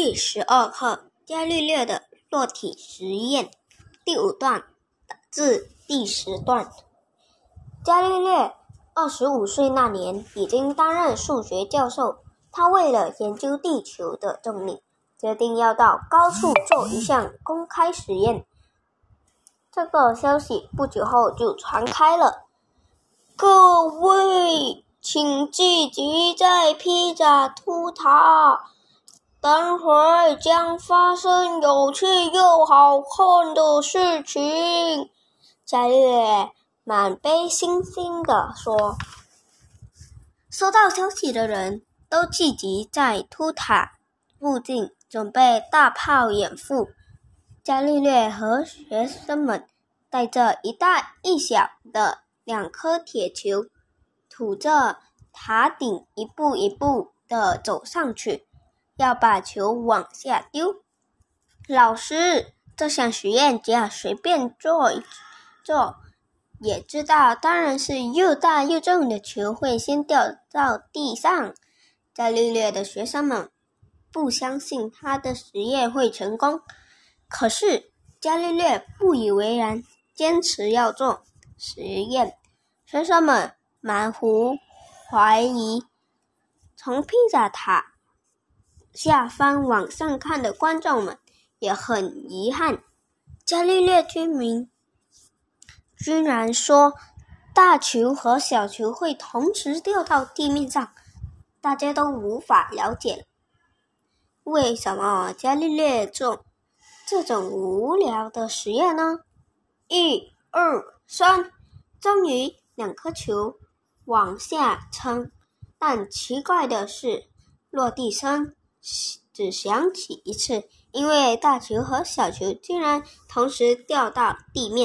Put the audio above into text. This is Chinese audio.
第十二课：伽利略的落体实验，第五段至第十段。伽利略二十五岁那年，已经担任数学教授。他为了研究地球的重力，决定要到高处做一项公开实验。这个消息不久后就传开了。各位，请聚集在披萨凸塔。等会将发生有趣又好看的事情，伽利略满杯信心地说。收到消息的人都聚集在秃塔附近，准备大炮掩护。伽利略和学生们带着一大一小的两颗铁球，吐着塔顶，一步一步地走上去。要把球往下丢，老师，这项实验只要随便做一做，也知道，当然是又大又重的球会先掉到地上。伽利略的学生们不相信他的实验会成功，可是伽利略不以为然，坚持要做实验。学生们满怀怀疑，从披萨塔。下方往上看的观众们也很遗憾，伽利略居民居然说大球和小球会同时掉到地面上，大家都无法了解为什么伽利略做这种无聊的实验呢？一、二、三，终于两颗球往下撑，但奇怪的是，落地声。只响起一次，因为大球和小球竟然同时掉到地面。